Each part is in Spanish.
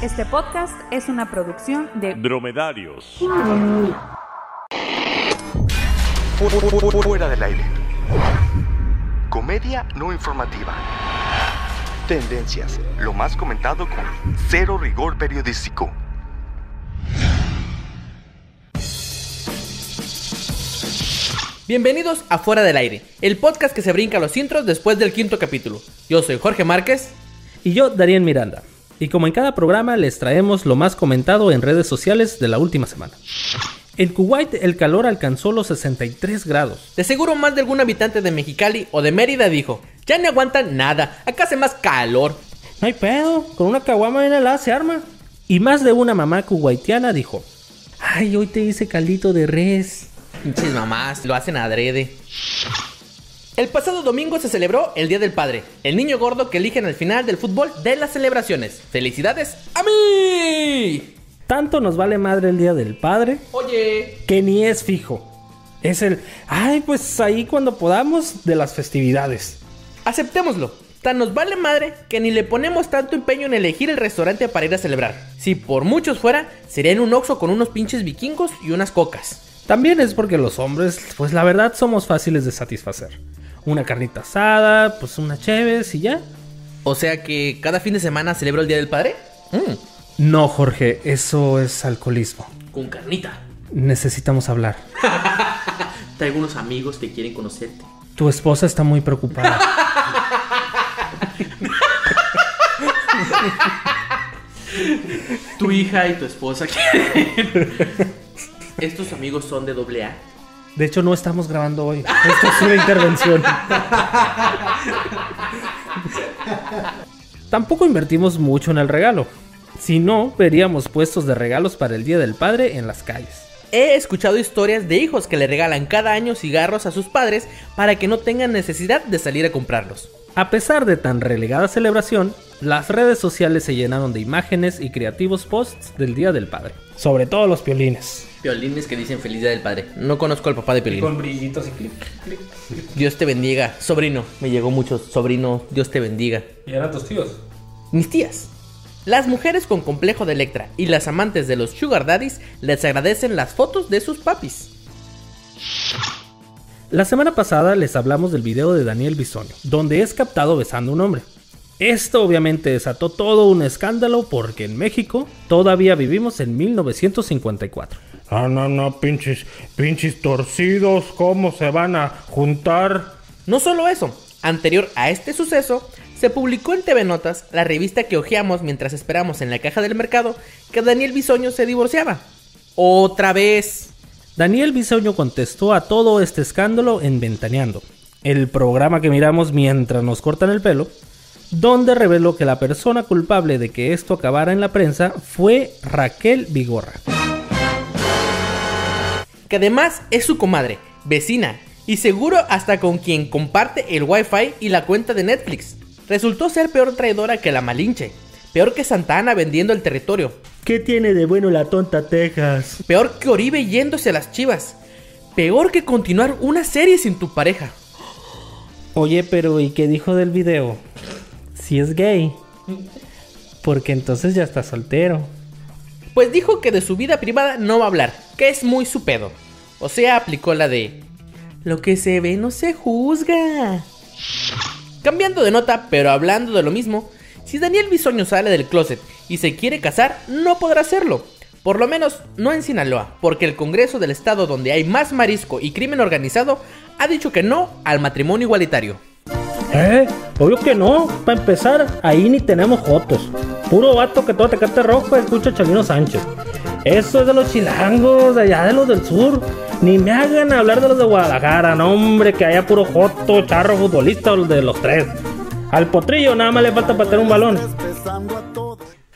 Este podcast es una producción de Dromedarios. Fuera del aire. Comedia no informativa. Tendencias. Lo más comentado con cero rigor periodístico. Bienvenidos a Fuera del Aire, el podcast que se brinca los intros después del quinto capítulo. Yo soy Jorge Márquez. Y yo, Darien Miranda. Y como en cada programa, les traemos lo más comentado en redes sociales de la última semana. En Kuwait el calor alcanzó los 63 grados. De seguro más de algún habitante de Mexicali o de Mérida dijo, ya no aguantan nada, acá hace más calor. No hay pedo, con una caguama en helada se arma. Y más de una mamá kuwaitiana dijo, ay, hoy te hice caldito de res. Pinches mamás, lo hacen adrede. El pasado domingo se celebró el Día del Padre, el niño gordo que eligen al final del fútbol de las celebraciones. ¡Felicidades a mí! Tanto nos vale madre el Día del Padre Oye, que ni es fijo. Es el, ay, pues ahí cuando podamos de las festividades. aceptémoslo. Tan nos vale madre que ni le ponemos tanto empeño en elegir el restaurante para ir a celebrar. Si por muchos fuera, sería en un oxo con unos pinches vikingos y unas cocas. También es porque los hombres, pues la verdad somos fáciles de satisfacer. Una carnita asada, pues una cheves y ya. O sea que cada fin de semana celebro el Día del Padre. Mm, No, Jorge, eso es alcoholismo. con carnita. Necesitamos hablar. Traigo unos amigos que quieren conocerte. Tu esposa está muy preocupada. Tu hija y tu esposa quieren. Estos amigos son de doble A. De hecho, no estamos grabando hoy. Esto es una intervención. Tampoco invertimos mucho en el regalo. Si no, veríamos puestos de regalos para el Día del Padre en las calles. He escuchado historias de hijos que le regalan cada año cigarros a sus padres para que no tengan necesidad de salir a comprarlos. A pesar de tan relegada celebración, las redes sociales se llenaron de imágenes y creativos posts del Día del Padre. Sobre todo los piolines. Piolines que dicen feliz día del padre. No conozco al papá de Piolín. brillitos y clip. Dios te bendiga. Sobrino. Me llegó mucho. Sobrino. Dios te bendiga. ¿Y eran tus tíos? Mis tías. Las mujeres con complejo de Electra y las amantes de los sugar daddies les agradecen las fotos de sus papis. La semana pasada les hablamos del video de Daniel Bisoño, donde es captado besando a un hombre. Esto obviamente desató todo un escándalo porque en México todavía vivimos en 1954. Ah, no, no, pinches, pinches torcidos, ¿cómo se van a juntar? No solo eso, anterior a este suceso, se publicó en TV Notas, la revista que hojeamos mientras esperamos en la caja del mercado, que Daniel Bisoño se divorciaba. Otra vez. Daniel Bisoño contestó a todo este escándalo en Ventaneando, el programa que miramos mientras nos cortan el pelo, donde reveló que la persona culpable de que esto acabara en la prensa fue Raquel Vigorra. Que además es su comadre, vecina y seguro hasta con quien comparte el wifi y la cuenta de Netflix. Resultó ser peor traidora que la Malinche, peor que Santa Ana vendiendo el territorio, ¿Qué tiene de bueno la tonta Texas? peor que Oribe yéndose a las chivas, peor que continuar una serie sin tu pareja. Oye, pero ¿y qué dijo del video? Si es gay. Porque entonces ya está soltero. Pues dijo que de su vida privada no va a hablar, que es muy su pedo. O sea, aplicó la de... Lo que se ve no se juzga. Cambiando de nota, pero hablando de lo mismo, si Daniel Bisoño sale del closet y se quiere casar, no podrá hacerlo. Por lo menos no en Sinaloa, porque el Congreso del Estado donde hay más marisco y crimen organizado ha dicho que no al matrimonio igualitario. ¿Eh? Obvio que no. Para empezar, ahí ni tenemos fotos. Puro vato que todo te cante rojo escucha a Chalino Sánchez. Eso es de los chilangos, de allá de los del sur. Ni me hagan hablar de los de Guadalajara, no hombre, que haya puro joto, charro, futbolista, los de los tres. Al potrillo nada más le falta patear un balón.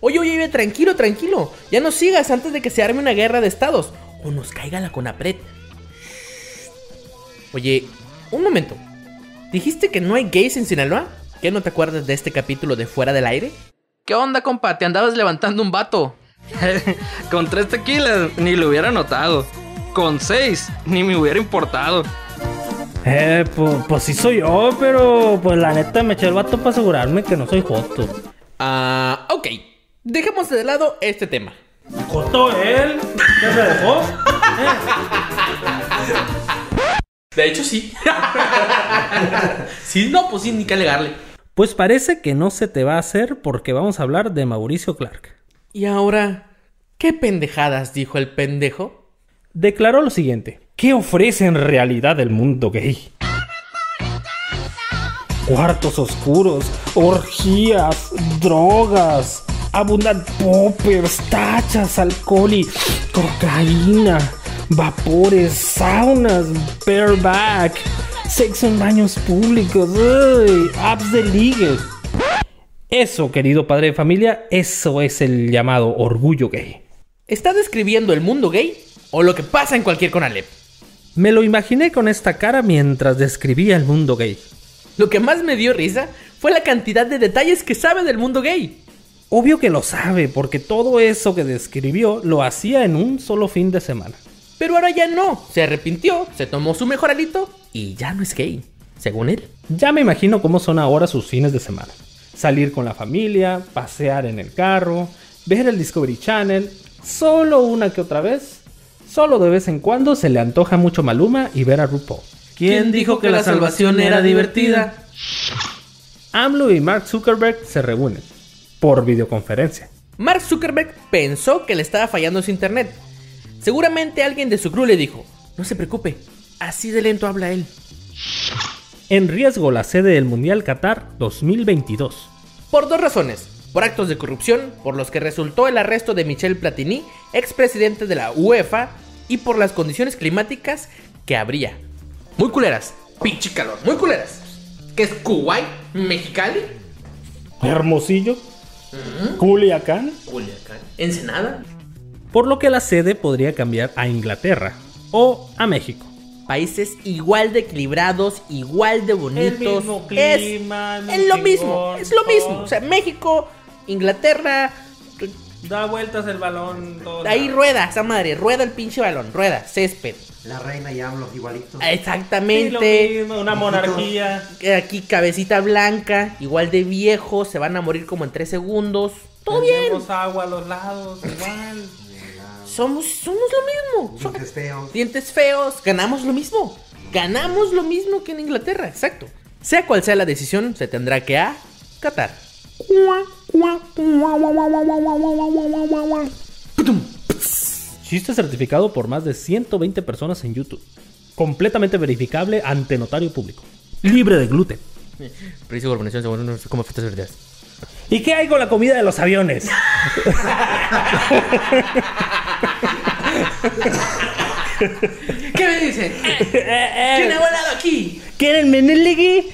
Oye, oye, oye, tranquilo, tranquilo. Ya no sigas antes de que se arme una guerra de estados. O nos caiga la Conapred. Oye, un momento. ¿Dijiste que no hay gays en Sinaloa? ¿Qué no te acuerdas de este capítulo de Fuera del Aire? ¿Qué onda, compa? Te andabas levantando un vato. Con tres tequilas ni lo hubiera notado. Con seis ni me hubiera importado. Eh, pues, pues sí soy yo, pero pues la neta me eché el vato para asegurarme que no soy joto. Ah, ok. Dejemos de lado este tema. ¿Joto él? ¿Ya se dejó? De hecho, sí. sí, no, pues sí, ni que alegarle. Pues parece que no se te va a hacer porque vamos a hablar de Mauricio Clark. Y ahora, ¿qué pendejadas dijo el pendejo? Declaró lo siguiente. ¿Qué ofrece en realidad el mundo gay? Cuartos oscuros, orgías, drogas, abundan poppers, tachas, alcohol y cocaína, vapores, saunas, bareback, sexo en baños públicos, uy, apps de ligue. Eso, querido padre de familia, eso es el llamado orgullo gay. ¿Está describiendo el mundo gay o lo que pasa en cualquier Conalep? Me lo imaginé con esta cara mientras describía el mundo gay. Lo que más me dio risa fue la cantidad de detalles que sabe del mundo gay. Obvio que lo sabe, porque todo eso que describió lo hacía en un solo fin de semana. Pero ahora ya no. Se arrepintió, se tomó su mejor alito y ya no es gay, según él. Ya me imagino cómo son ahora sus fines de semana. Salir con la familia, pasear en el carro, ver el Discovery Channel, solo una que otra vez. Solo de vez en cuando se le antoja mucho Maluma y ver a RuPaul. ¿Quién dijo que la salvación era divertida? AMLO y Mark Zuckerberg se reúnen por videoconferencia. Mark Zuckerberg pensó que le estaba fallando su internet. Seguramente alguien de su crew le dijo, no se preocupe, así de lento habla él. En riesgo la sede del Mundial Qatar 2022. Por dos razones. Por actos de corrupción, por los que resultó el arresto de Michel Platini, expresidente de la UEFA, y por las condiciones climáticas que habría. Muy culeras. Pinche calor, muy culeras. ¿Qué es Kuwait? ¿Mexicali? Hermosillo, Culiacán, Culiacán. ¿Ensenada? Por lo que la sede podría cambiar a Inglaterra o a México. Países igual de equilibrados, igual de bonitos. mismo clima, es, el es lo mismo mismo, es lo mismo. O sea, México, Inglaterra, Da vueltas el balón. todo ahí rueda esa madre, rueda el pinche balón, rueda, césped. La reina y AMLO igualitos. Exactamente. una monarquía. Aquí cabecita blanca, igual de viejo, se van a morir como en tres segundos. Todo bien. Tenemos agua a los lados, igual. Somos, somos lo mismo. Dientes feos. Dientes feos, ganamos lo mismo. Ganamos lo mismo que en Inglaterra, exacto. Sea cual sea la decisión, se tendrá que acatar. Chiste certificado por más de 120 personas en YouTube. Completamente verificable ante notario público. Libre de gluten. Precio de urbanización, según no sé cómo. ¿Y qué hay con la comida de los aviones? ¿Qué me dicen? ¿Quién ha volado aquí? ¿Quieren menelegui?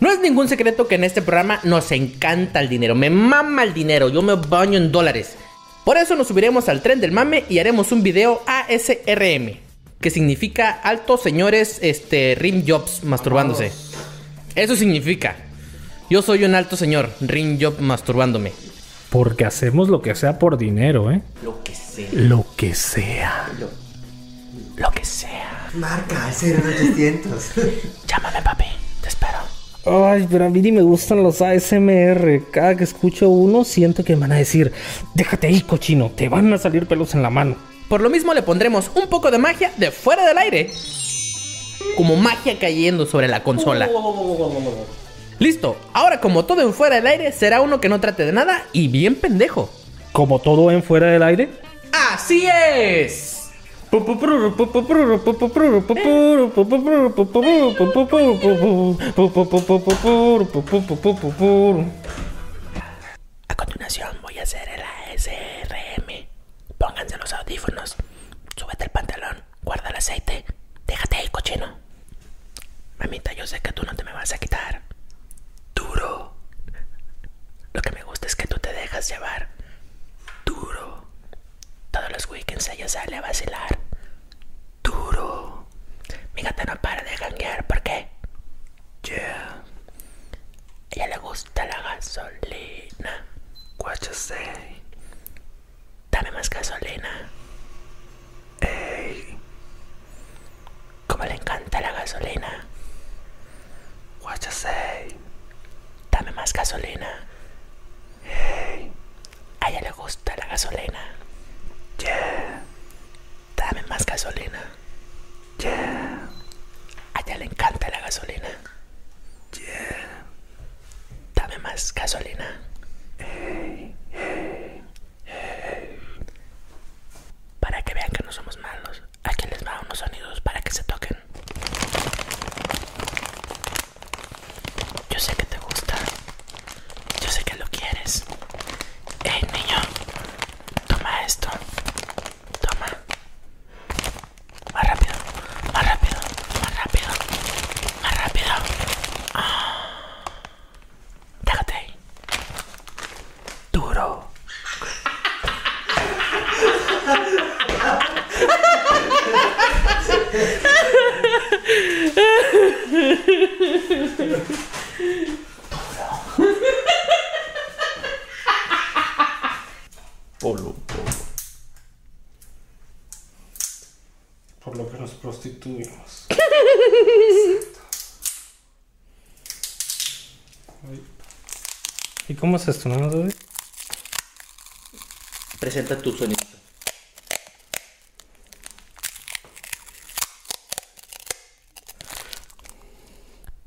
No es ningún secreto que en este programa nos encanta el dinero. Me mama el dinero. Yo me baño en dólares. Por eso nos subiremos al tren del mame y haremos un video ASRM. Que significa altos señores este, rim jobs masturbándose. Eso significa. Yo soy un alto señor, rim job masturbándome. Porque hacemos lo que sea por dinero, ¿eh? Lo que sea. Lo que sea. Lo que sea. Marca el 0800. Llámame, papi. Te espero. Ay, pero a mí ni me gustan los ASMR. Cada que escucho uno, siento que me van a decir: Déjate ahí, cochino, te van a salir pelos en la mano. Por lo mismo le pondremos un poco de magia de fuera del aire. Como magia cayendo sobre la consola. Listo, ahora como todo en fuera del aire será uno que no trate de nada y bien pendejo. Como todo en fuera del aire. ¡Así es! A continuación voy a hacer el ASRM. Pónganse los audífonos. Súbete el pantalón. Guarda el aceite. Déjate ahí, cochino. Mamita, yo sé que tú no te me vas a quitar. Duro. Lo que me gusta es que tú te dejas llevar. Duro. Todos los weekends ella sale a vacilar. Duro. Mi gata no para de ganguear. ¿Por qué? Yeah. Ella le gusta la gasolina. What you say? Dame más gasolina. Ey. Como le encanta la gasolina. What you say? Dame más gasolina. Para que vean que no somos malos, aquí les va unos sonidos para que se toquen. Yo sé que te gusta. Yo sé que lo quieres. Ey, niño. Toma esto. Toma. Más rápido. Más rápido. Más rápido. Más rápido. Ah. Déjate ahí. Duro. Polo, polo. Por lo que nos prostituimos. ¿Y cómo es esto, no? Presenta tu sonido.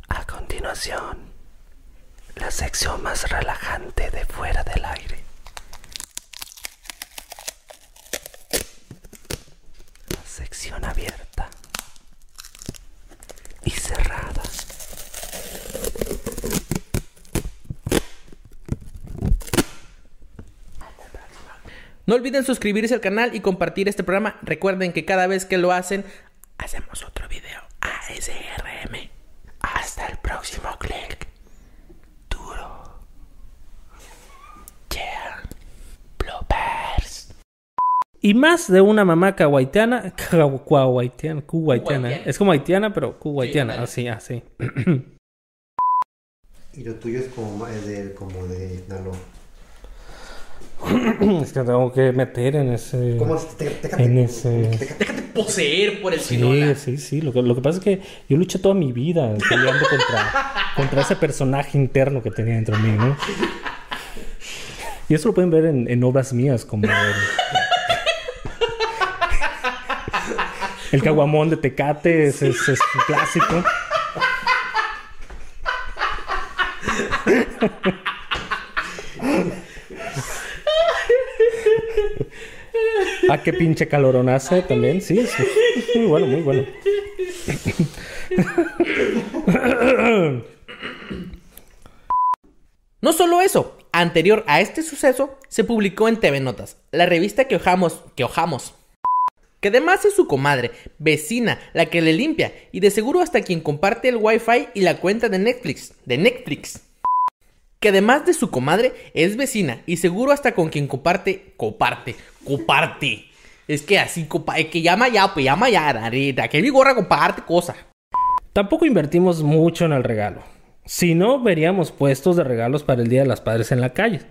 A continuación, la sección relajante de fuera del aire. La sección abierta y cerrada. No olviden suscribirse al canal y compartir este programa. Recuerden que cada vez que lo hacen, hacemos otro video ASRM. Hasta el próximo click. Duro. Yeah. Bloopers. Y más de una mamá kawaitiana, kawaitiana, kuwaitiana. Es como haitiana, pero kuwaitiana, Sí, así, así. Y lo tuyo es como es de, como de Sinaloa. es que tengo que meter en ese... ¿Cómo es? Te- te- te- En ese... Déjate poseer por el Sí, Sinola. sí, sí. Lo que, lo que pasa es que yo luché toda mi vida peleando contra, contra ese personaje interno que tenía dentro de mí, ¿no? Y eso lo pueden ver en, en obras mías como el, caguamón de Tecate, es, es, es un clásico. Ah, qué pinche calorón también, sí, sí. Muy bueno, muy bueno. No solo eso, anterior a este suceso, se publicó en TV Notas, la revista que ojamos, que ojamos. Que además es su comadre, vecina, la que le limpia, y de seguro hasta quien comparte el wifi y la cuenta de Netflix, de Netflix. Que además de su comadre, es vecina, y seguro hasta con quien comparte, comparte, comparte. Es que así, compa, es que llama ya, pues llama ya, ahorita, que mi gorra comparte cosa. Tampoco invertimos mucho en el regalo. Si no, veríamos puestos de regalos para el Día de las Padres en la calle.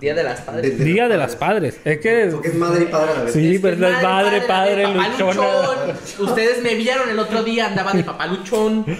Día de las Padres. De- Día de las Padres. Es que... Porque es madre y padre a la vez. Sí, pero es madre, padre, papá luchona. luchón. Ustedes me vieron el otro día, andaba de papá luchón.